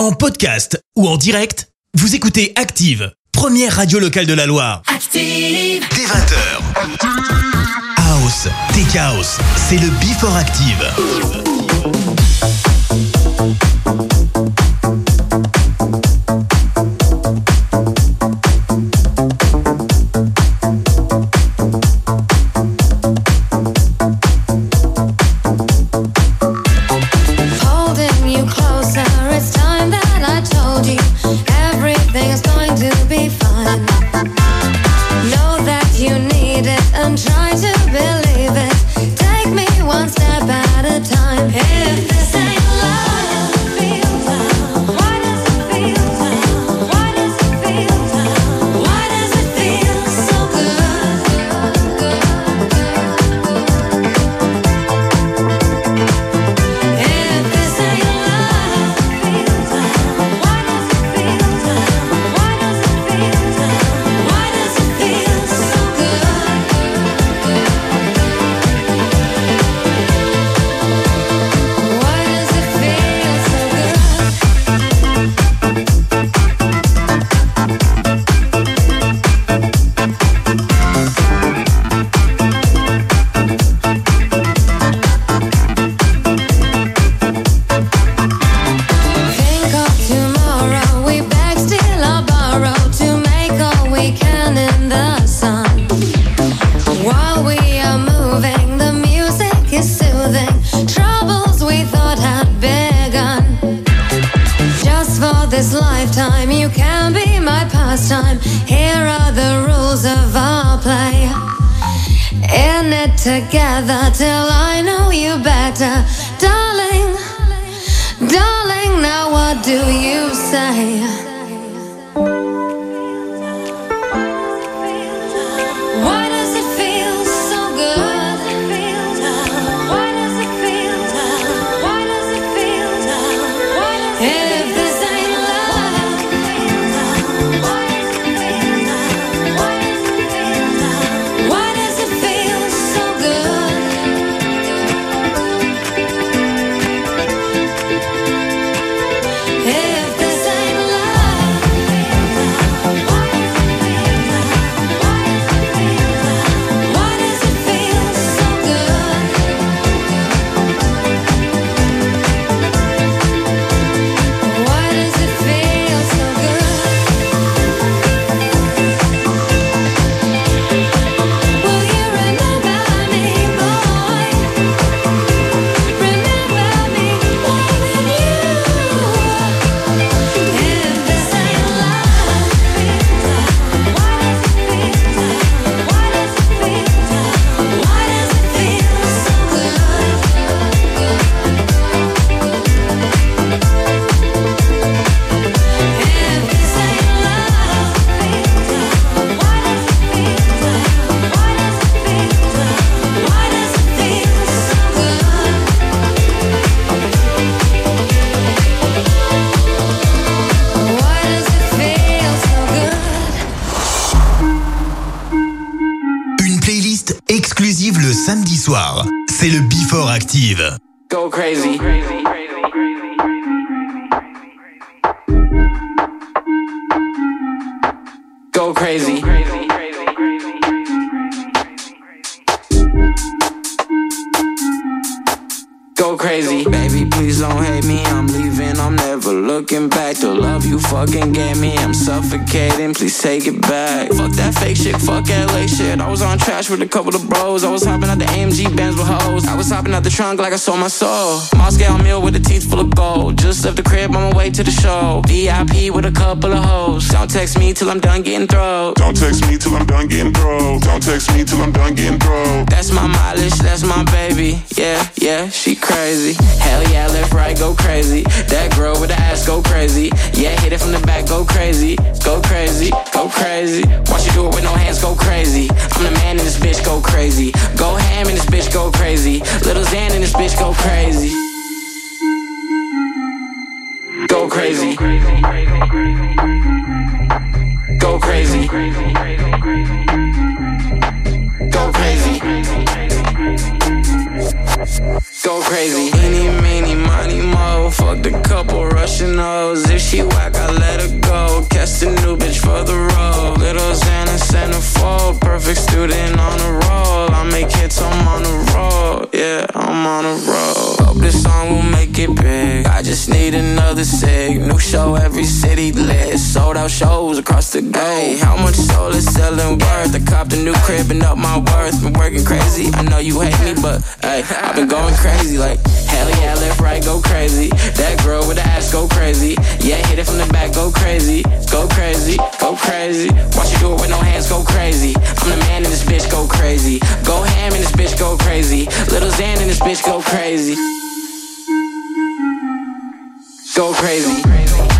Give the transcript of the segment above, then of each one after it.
En podcast ou en direct, vous écoutez Active, première radio locale de la Loire. Active Dès 20h. House, Tech House, c'est le Before Active. trunk like I sold my soul. Moscow meal with the teeth full of gold. Just left the crib on my way to the show. VIP with a couple of hoes. Don't text me till I'm done getting thrown. Like, I've been going crazy, like, hell yeah, left, right, go crazy. That girl with the ass go crazy. Yeah, hit it from the back, go crazy. Go crazy, go crazy. Watch you do it with no hands, go crazy. I'm the man in this bitch, go crazy. Go ham in this bitch, go crazy. Little Xan in this bitch, go crazy. Go crazy. Go crazy.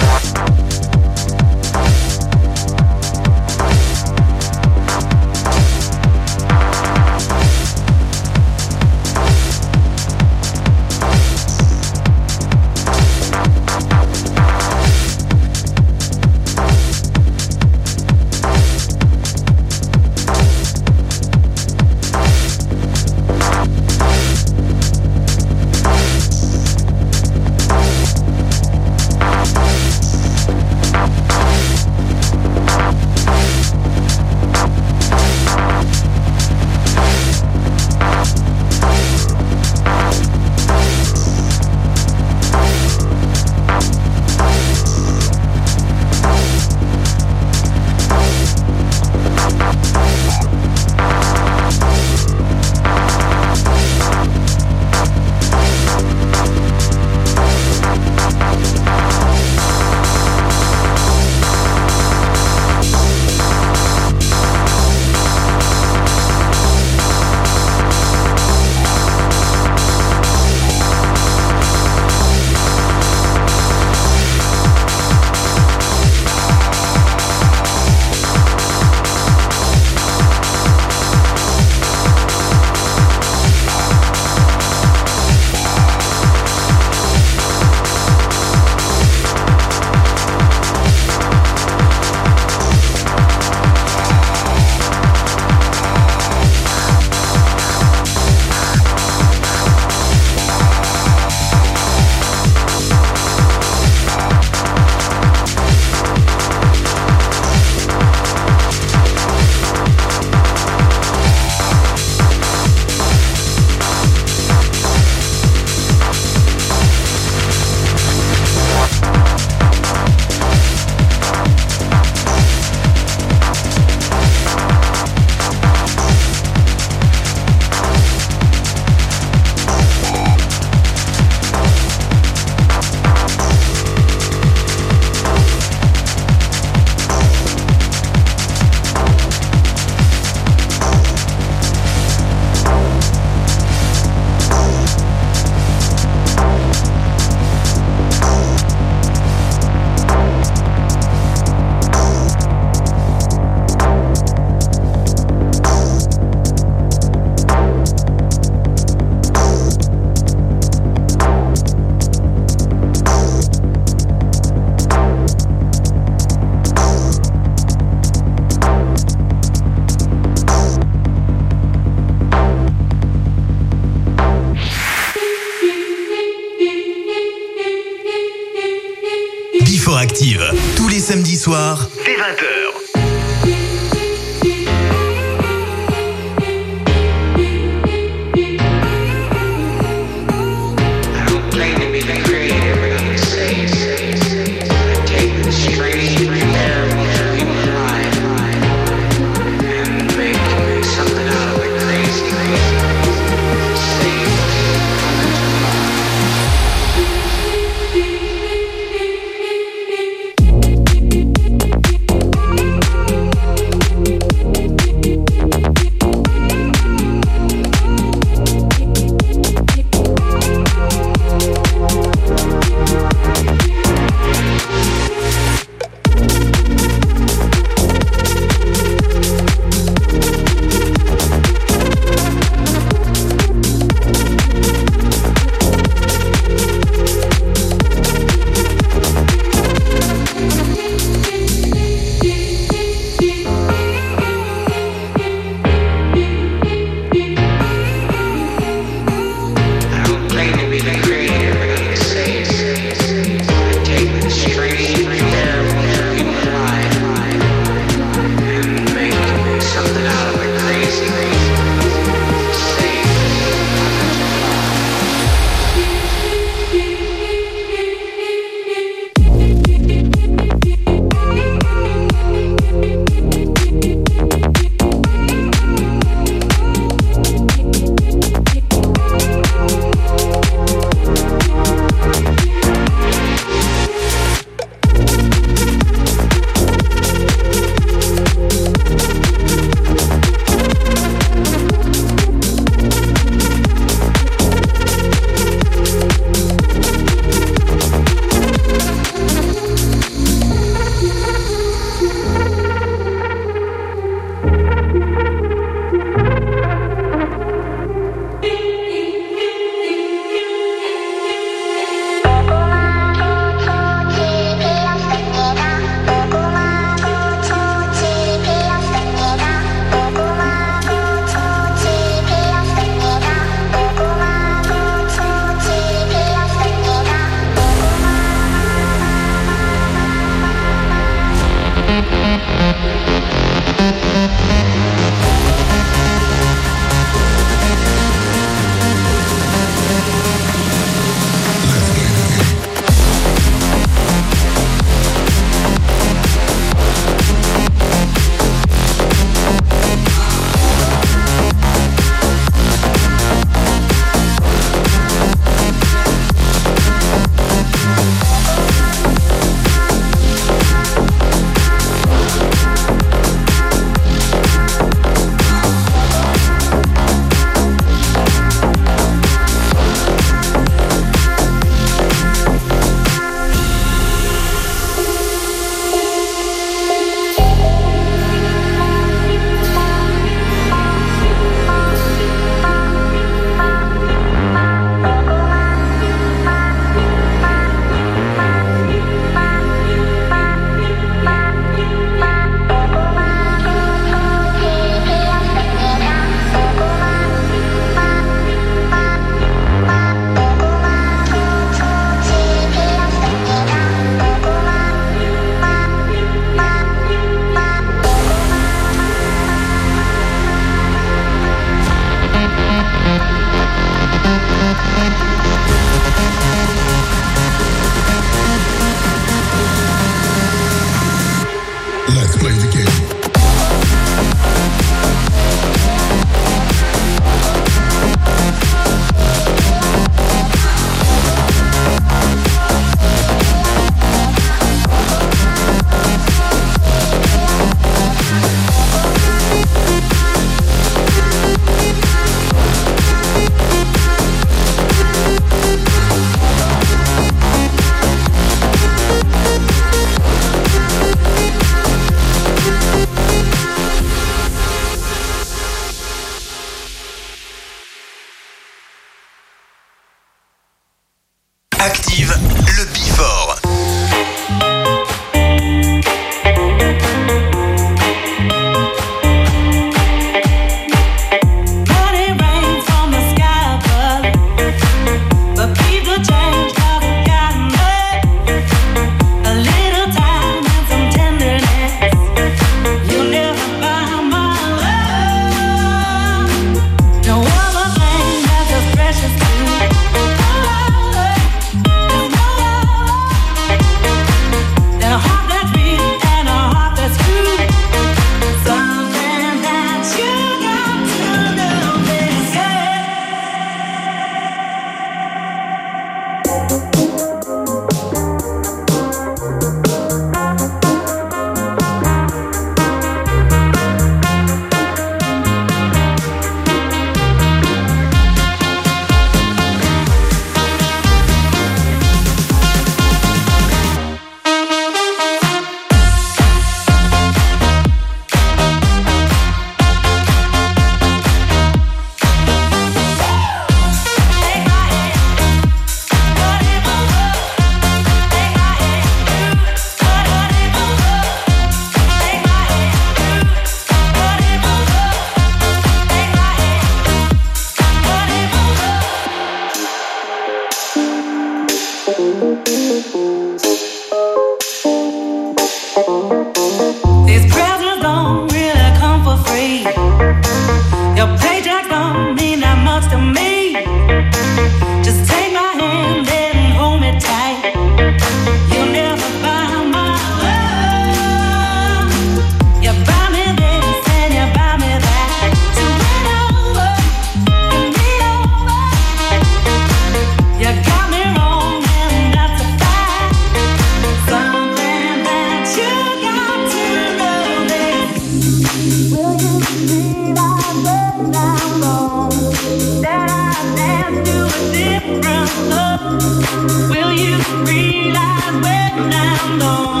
Vous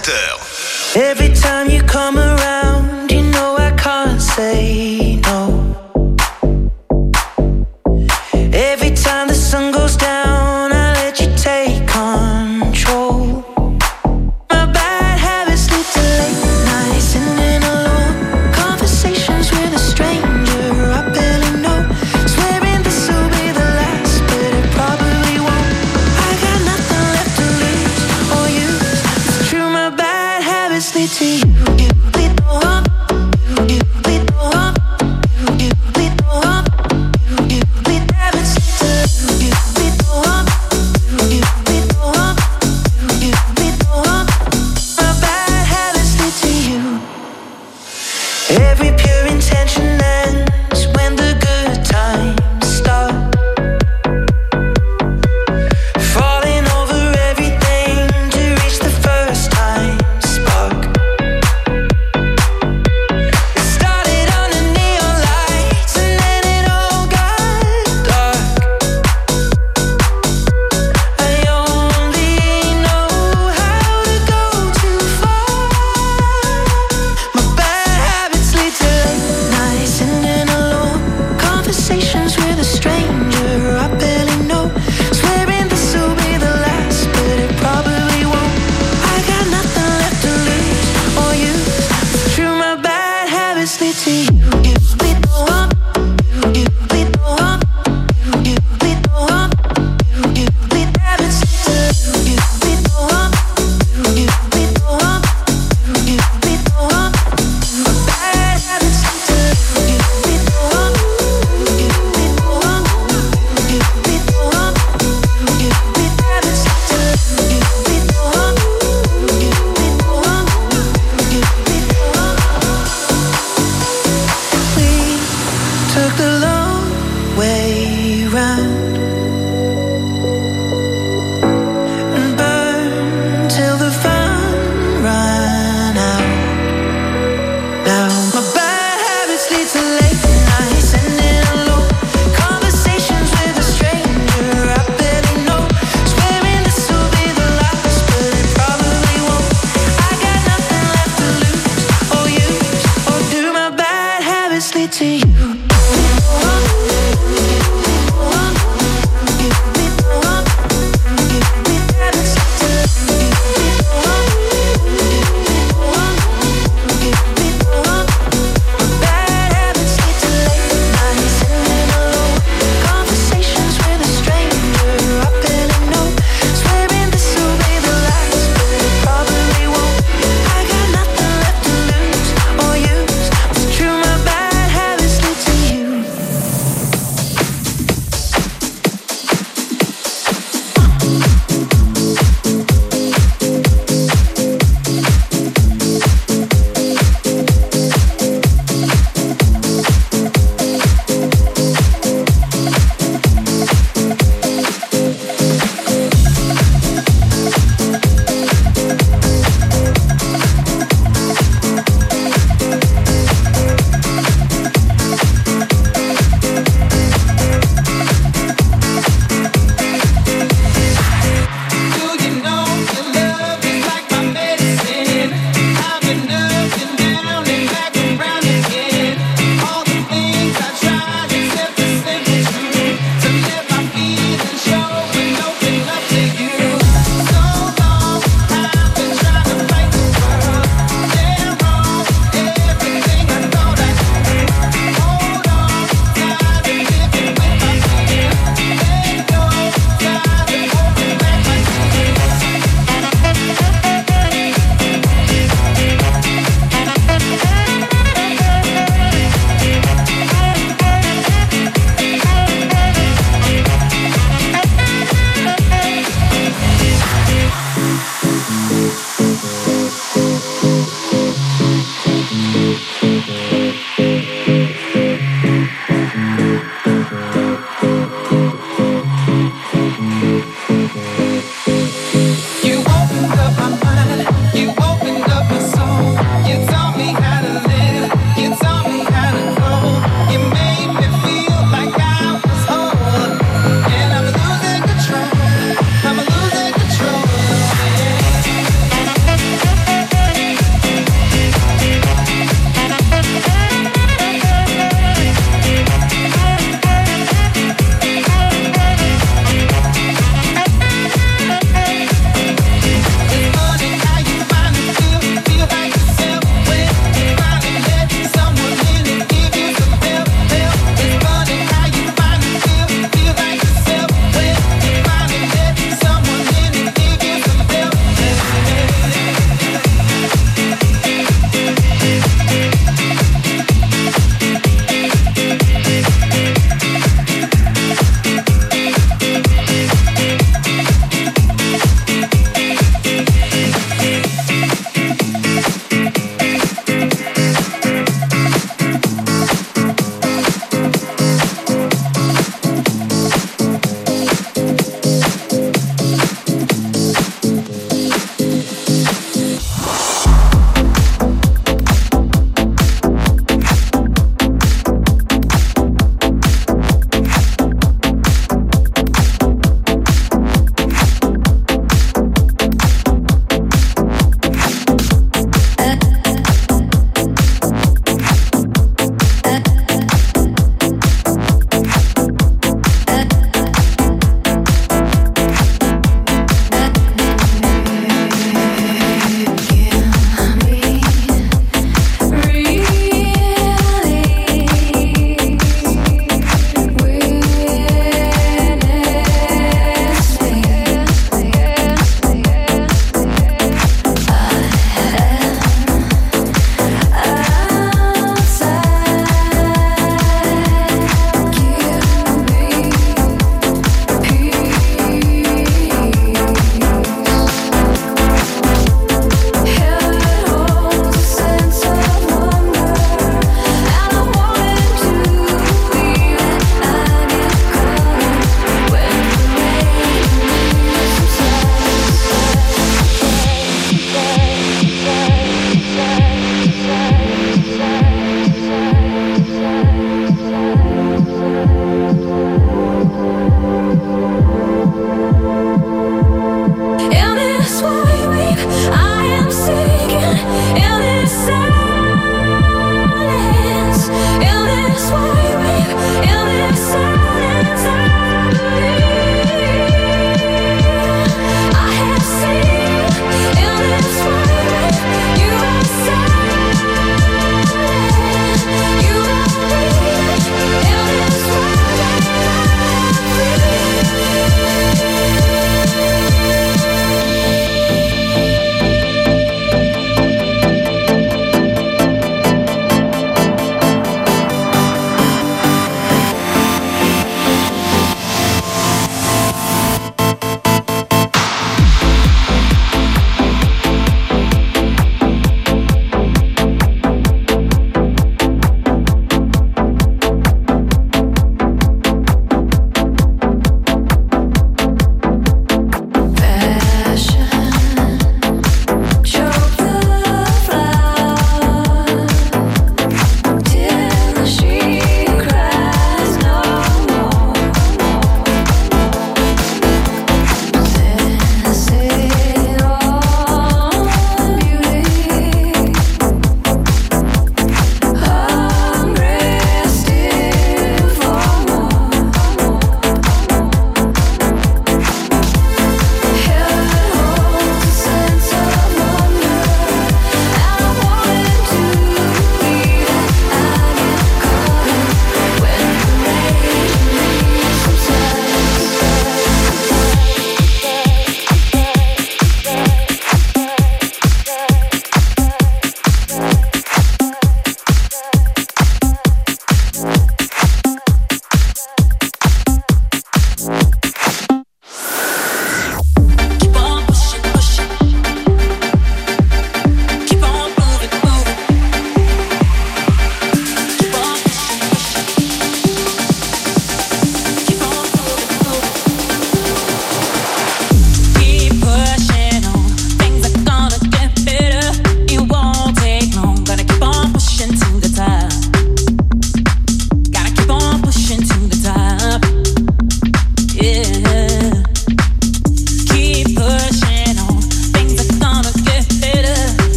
20h.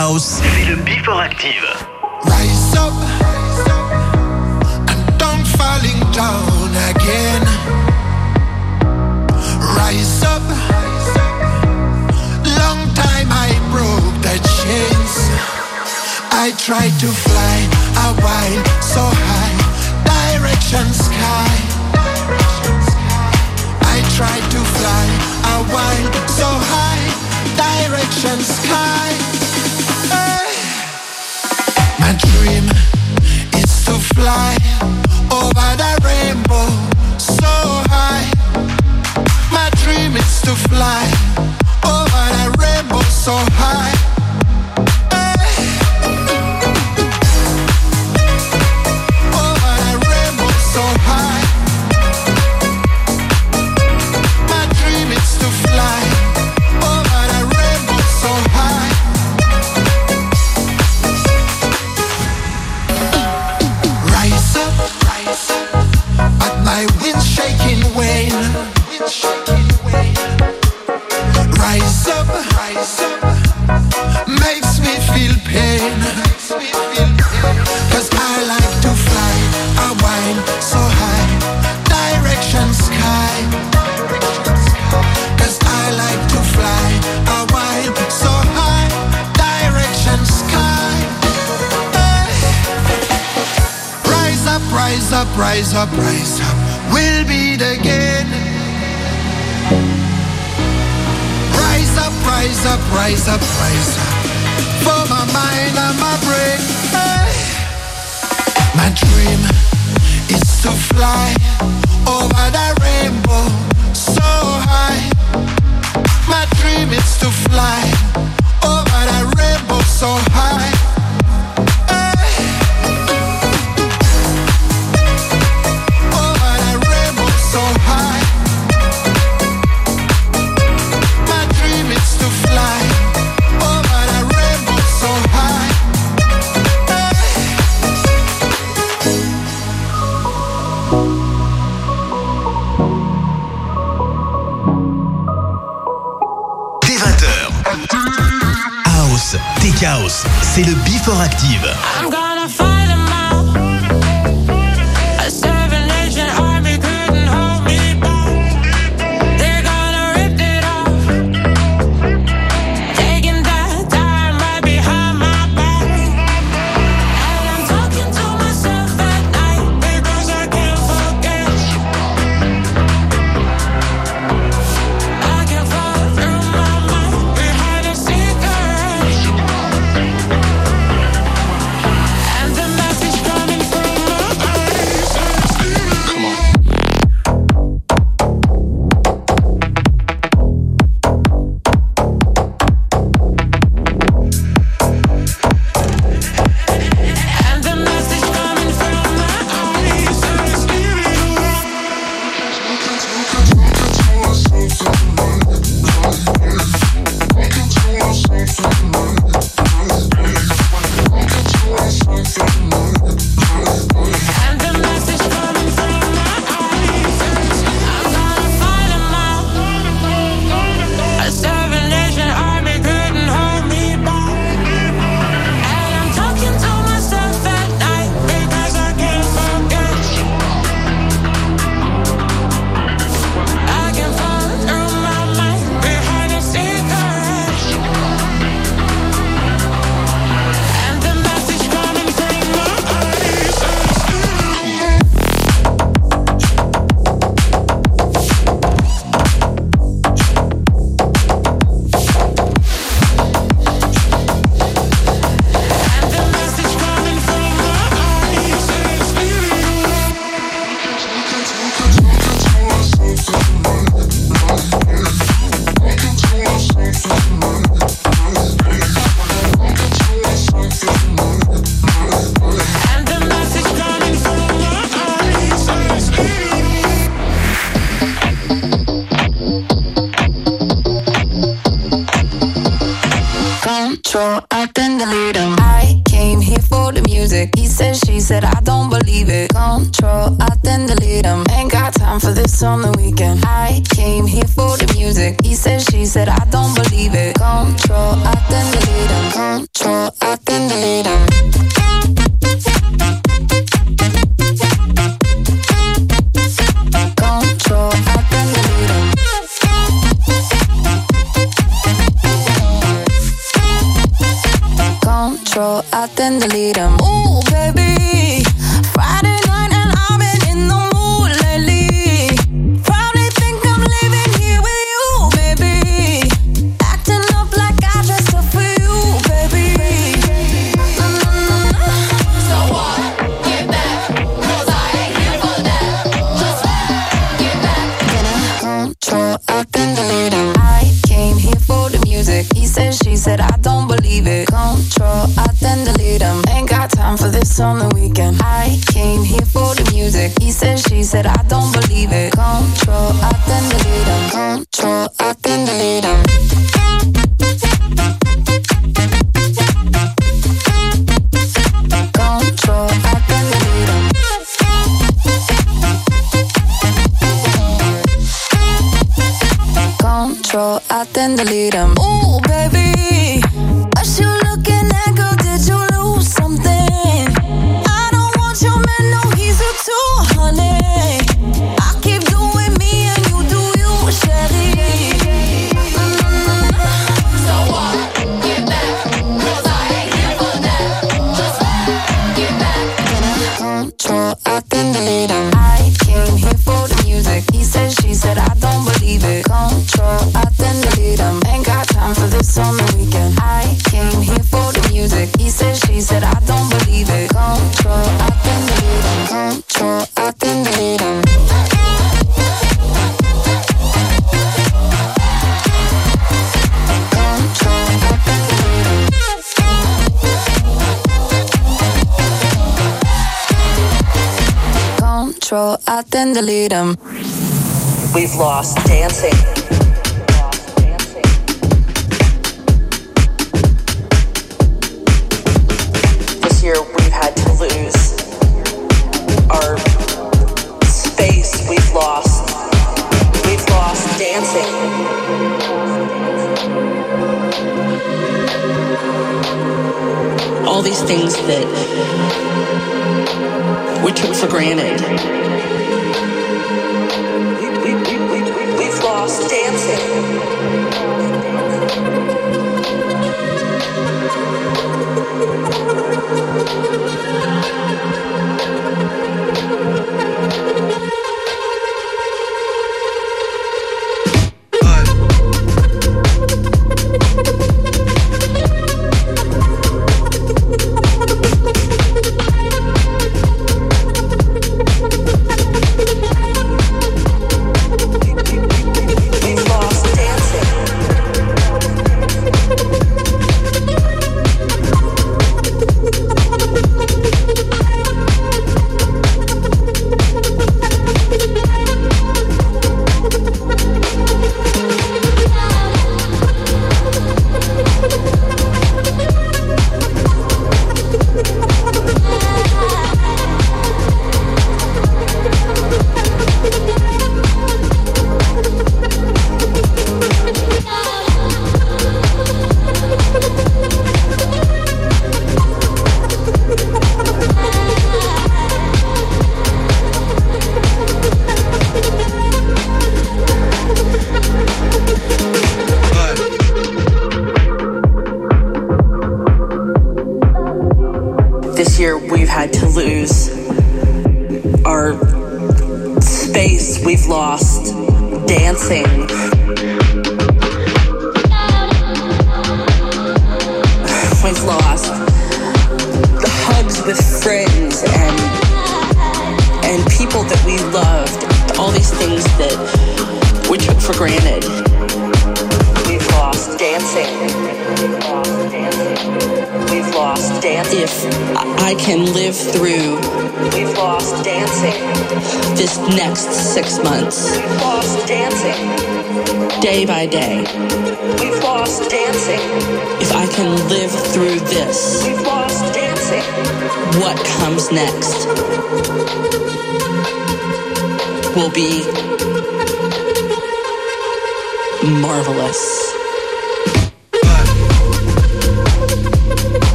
house. C'est le Before Active. Rise up, and don't falling down again. Rise up, long time I broke the chains. I tried to fly, a while so high, direction sky. I tried to fly, a while so high, direction sky dream is to fly over the rainbow so high. My dream is to fly over the rainbow so high. my pride.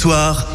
soir,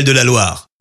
de la Loire.